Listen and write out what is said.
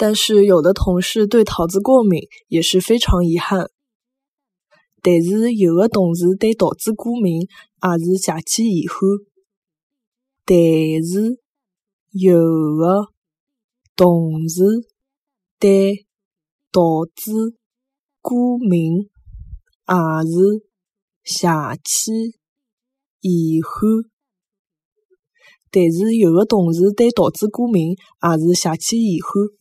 但是有的同事对桃子过敏也是非常遗憾，但是有的同事对桃子过敏也是邪气遗憾。但是有的同事对桃子过敏也是邪气遗憾。但是有的同事对桃子过敏也是邪气遗憾。